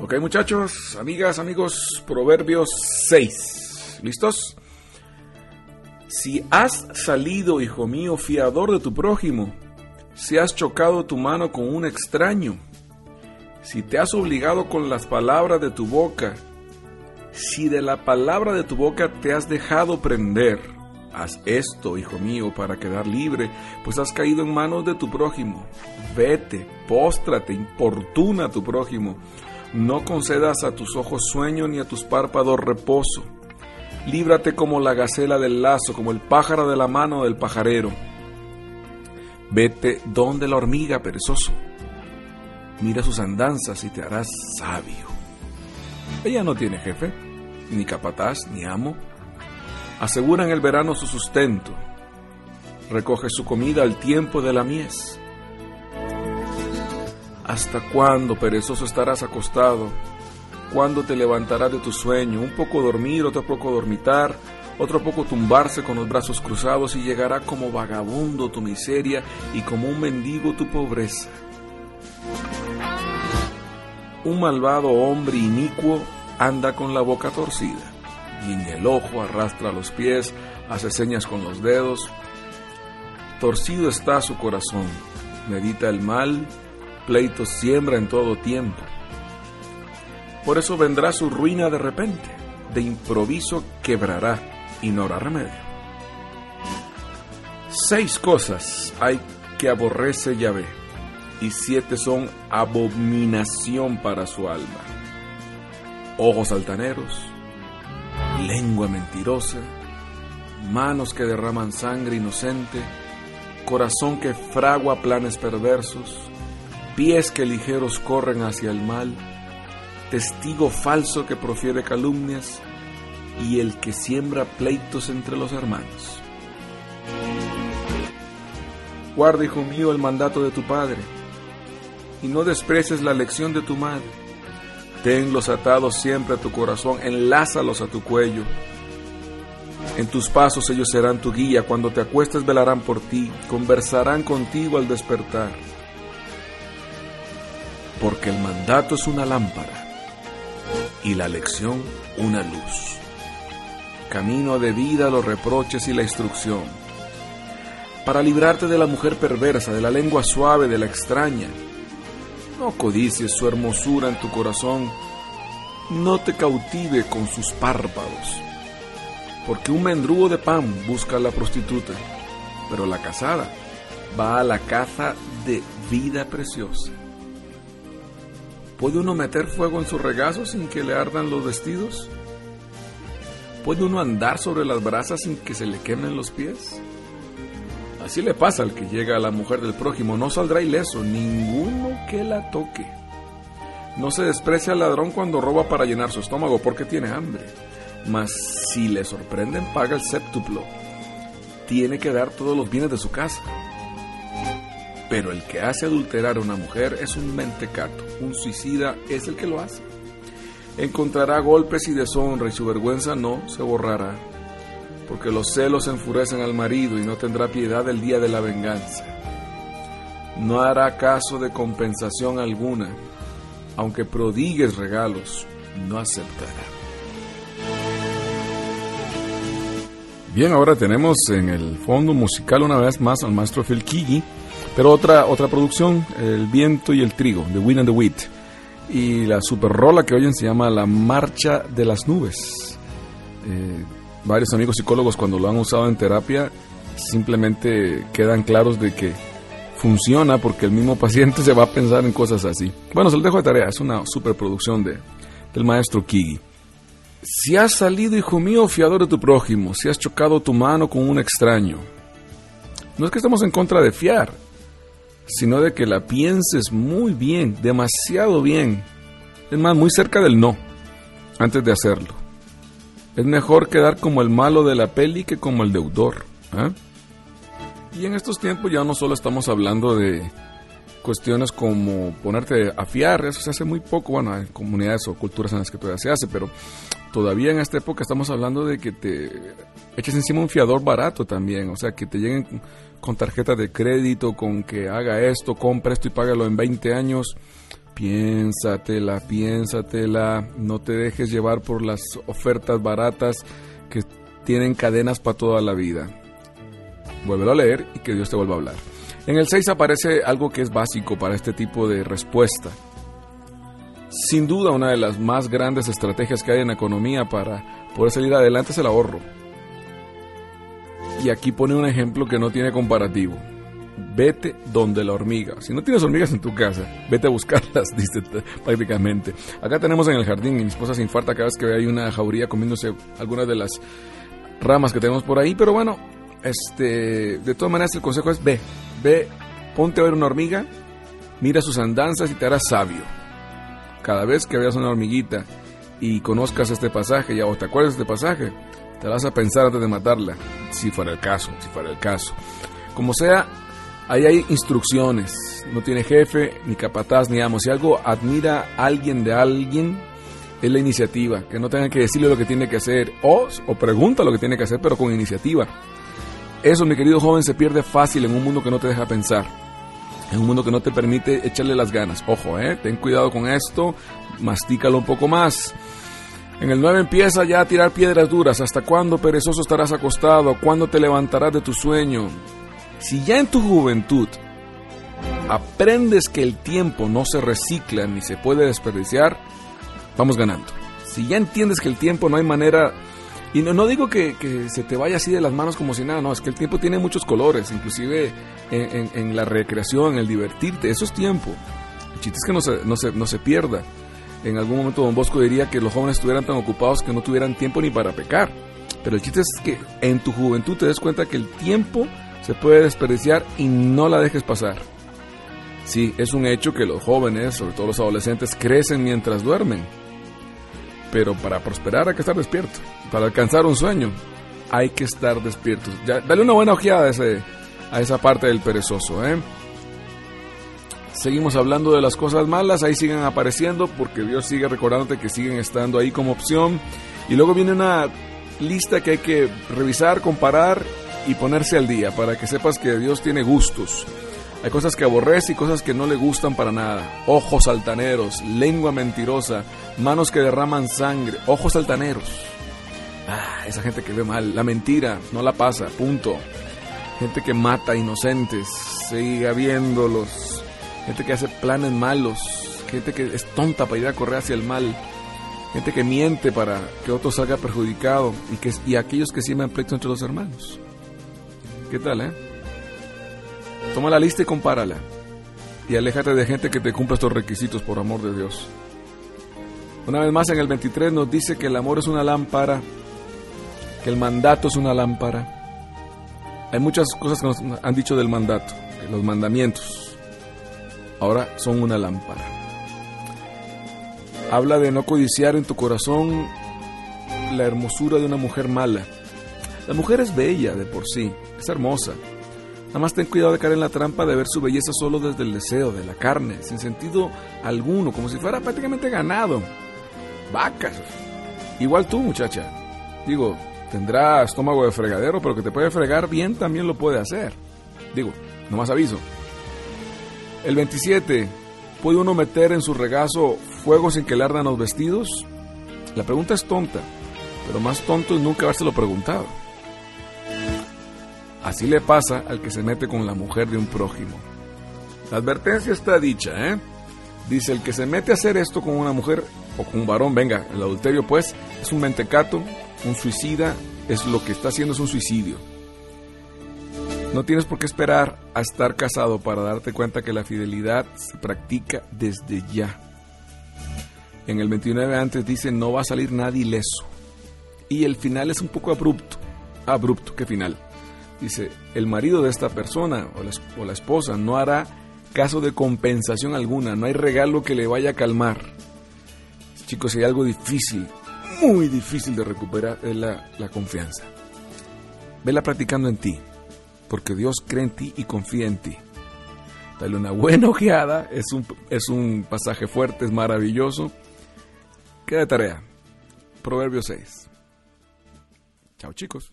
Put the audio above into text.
Ok muchachos, amigas, amigos, Proverbios 6. ¿Listos? Si has salido, hijo mío, fiador de tu prójimo, si has chocado tu mano con un extraño, si te has obligado con las palabras de tu boca, si de la palabra de tu boca te has dejado prender, haz esto, hijo mío, para quedar libre, pues has caído en manos de tu prójimo. Vete, póstrate, importuna a tu prójimo. No concedas a tus ojos sueño ni a tus párpados reposo. Líbrate como la gacela del lazo, como el pájaro de la mano del pajarero. Vete donde la hormiga, perezoso. Mira sus andanzas y te harás sabio. Ella no tiene jefe, ni capataz, ni amo. Asegura en el verano su sustento. Recoge su comida al tiempo de la mies. ¿Hasta cuándo, perezoso, estarás acostado? ¿Cuándo te levantarás de tu sueño? Un poco dormir, otro poco dormitar, otro poco tumbarse con los brazos cruzados y llegará como vagabundo tu miseria y como un mendigo tu pobreza. Un malvado hombre inicuo anda con la boca torcida, en el ojo arrastra los pies, hace señas con los dedos. Torcido está su corazón, medita el mal, pleito siembra en todo tiempo. Por eso vendrá su ruina de repente, de improviso quebrará y no habrá remedio. Seis cosas hay que aborrece Yahvé, y siete son abominación para su alma. Ojos altaneros, lengua mentirosa, manos que derraman sangre inocente, corazón que fragua planes perversos, pies que ligeros corren hacia el mal, testigo falso que profiere calumnias y el que siembra pleitos entre los hermanos. Guarda, hijo mío, el mandato de tu padre, y no desprecies la lección de tu madre. Tenlos atados siempre a tu corazón, enlázalos a tu cuello. En tus pasos ellos serán tu guía, cuando te acuestes velarán por ti, conversarán contigo al despertar. Porque el mandato es una lámpara y la lección una luz. Camino de vida los reproches y la instrucción. Para librarte de la mujer perversa, de la lengua suave, de la extraña. No codicies su hermosura en tu corazón, no te cautive con sus párpados. Porque un mendrugo de pan busca a la prostituta, pero la casada va a la caza de vida preciosa. ¿Puede uno meter fuego en su regazo sin que le ardan los vestidos? ¿Puede uno andar sobre las brasas sin que se le quemen los pies? Así le pasa al que llega a la mujer del prójimo, no saldrá ileso, ninguno que la toque. No se desprecia al ladrón cuando roba para llenar su estómago porque tiene hambre. Mas si le sorprenden, paga el séptuplo. Tiene que dar todos los bienes de su casa. Pero el que hace adulterar a una mujer es un mentecato, un suicida es el que lo hace. Encontrará golpes y deshonra y su vergüenza no se borrará, porque los celos enfurecen al marido y no tendrá piedad el día de la venganza. No hará caso de compensación alguna, aunque prodigues regalos, no aceptará. Bien, ahora tenemos en el fondo musical una vez más al maestro Phil pero otra, otra producción, El viento y el trigo, The Wind and the Wheat. Y la super rola que oyen se llama La Marcha de las Nubes. Eh, varios amigos psicólogos cuando lo han usado en terapia simplemente quedan claros de que funciona porque el mismo paciente se va a pensar en cosas así. Bueno, se lo dejo de tarea, es una superproducción de, del maestro Kigi. Si has salido, hijo mío, fiador de tu prójimo, si has chocado tu mano con un extraño, no es que estemos en contra de fiar, sino de que la pienses muy bien, demasiado bien. Es más, muy cerca del no, antes de hacerlo. Es mejor quedar como el malo de la peli que como el deudor. ¿ah? Y en estos tiempos ya no solo estamos hablando de cuestiones como ponerte a fiar, eso se hace muy poco, bueno, hay comunidades o culturas en las que todavía se hace, pero todavía en esta época estamos hablando de que te eches encima un fiador barato también, o sea, que te lleguen con tarjeta de crédito, con que haga esto, compre esto y págalo en 20 años, Piénsatela, piénsatela, no te dejes llevar por las ofertas baratas que tienen cadenas para toda la vida. Vuélvelo a leer y que Dios te vuelva a hablar. En el 6 aparece algo que es básico para este tipo de respuesta. Sin duda una de las más grandes estrategias que hay en la economía para poder salir adelante es el ahorro. Y aquí pone un ejemplo que no tiene comparativo. Vete donde la hormiga. Si no tienes hormigas en tu casa, vete a buscarlas, dice prácticamente. Acá tenemos en el jardín y mi esposa se infarta cada vez que hay una jauría comiéndose algunas de las ramas que tenemos por ahí, pero bueno, este, de todas maneras el consejo es ve, ve, ponte a ver una hormiga, mira sus andanzas y te harás sabio. Cada vez que veas una hormiguita y conozcas este pasaje ya o te acuerdas de este pasaje, te vas a pensar antes de matarla, si fuera el caso, si fuera el caso. Como sea, ahí hay instrucciones, no tiene jefe, ni capataz, ni amo. Si algo admira a alguien de alguien, es la iniciativa, que no tenga que decirle lo que tiene que hacer o, o pregunta lo que tiene que hacer, pero con iniciativa. Eso, mi querido joven, se pierde fácil en un mundo que no te deja pensar. En un mundo que no te permite echarle las ganas. Ojo, eh, ten cuidado con esto, mastícalo un poco más. En el 9 empieza ya a tirar piedras duras. ¿Hasta cuándo perezoso estarás acostado? ¿Cuándo te levantarás de tu sueño? Si ya en tu juventud aprendes que el tiempo no se recicla ni se puede desperdiciar, vamos ganando. Si ya entiendes que el tiempo no hay manera y no, no digo que, se te vaya así de las manos como si nada, no, es que el tiempo tiene muchos colores, inclusive en, la recreación, en el divertirte, eso es tiempo. El chiste es que no se, no, se, no se pierda. En algún momento Don Bosco diría que los jóvenes estuvieran tan ocupados que no tuvieran tiempo ni para pecar. Pero el chiste es que en tu juventud te des cuenta que el tiempo se puede desperdiciar y no la dejes pasar. Sí, es un hecho que los jóvenes, sobre todo los adolescentes, crecen mientras duermen pero para prosperar hay que estar despierto. Para alcanzar un sueño hay que estar despierto. Ya, dale una buena ojeada a, a esa parte del perezoso. ¿eh? Seguimos hablando de las cosas malas, ahí siguen apareciendo porque Dios sigue recordándote que siguen estando ahí como opción. Y luego viene una lista que hay que revisar, comparar y ponerse al día para que sepas que Dios tiene gustos. Hay cosas que aborrece y cosas que no le gustan para nada. Ojos altaneros, lengua mentirosa, manos que derraman sangre, ojos altaneros. Ah, esa gente que ve mal, la mentira, no la pasa, punto. Gente que mata inocentes, siga viéndolos. Gente que hace planes malos, gente que es tonta para ir a correr hacia el mal. Gente que miente para que otro salga perjudicado y, que, y aquellos que siembran pleito entre los hermanos. ¿Qué tal, eh? Toma la lista y compárala. Y aléjate de gente que te cumpla estos requisitos, por amor de Dios. Una vez más, en el 23 nos dice que el amor es una lámpara, que el mandato es una lámpara. Hay muchas cosas que nos han dicho del mandato, los mandamientos. Ahora son una lámpara. Habla de no codiciar en tu corazón la hermosura de una mujer mala. La mujer es bella de por sí, es hermosa, Nada más ten cuidado de caer en la trampa de ver su belleza solo desde el deseo, de la carne, sin sentido alguno, como si fuera prácticamente ganado. Vacas. Igual tú, muchacha. Digo, tendrá estómago de fregadero, pero que te puede fregar bien también lo puede hacer. Digo, no más aviso. El 27. ¿Puede uno meter en su regazo fuego sin que le ardan los vestidos? La pregunta es tonta, pero más tonto es nunca habérselo preguntado. Así le pasa al que se mete con la mujer de un prójimo. La advertencia está dicha, ¿eh? Dice, el que se mete a hacer esto con una mujer o con un varón, venga, el adulterio pues es un mentecato, un suicida, es lo que está haciendo es un suicidio. No tienes por qué esperar a estar casado para darte cuenta que la fidelidad se practica desde ya. En el 29 antes dice, no va a salir nadie ileso. Y el final es un poco abrupto. Abrupto, ¿qué final? Dice, el marido de esta persona o la, esposa no hará caso de compensación alguna, no hay regalo que le vaya a calmar. Chicos, hay algo difícil, muy difícil de recuperar, es la, la confianza. Vela practicando en ti, porque Dios cree en ti y confía en ti. Dale una buena ojeada, es un, es un pasaje fuerte, es maravilloso. Queda de tarea. Proverbio 6. Chao chicos.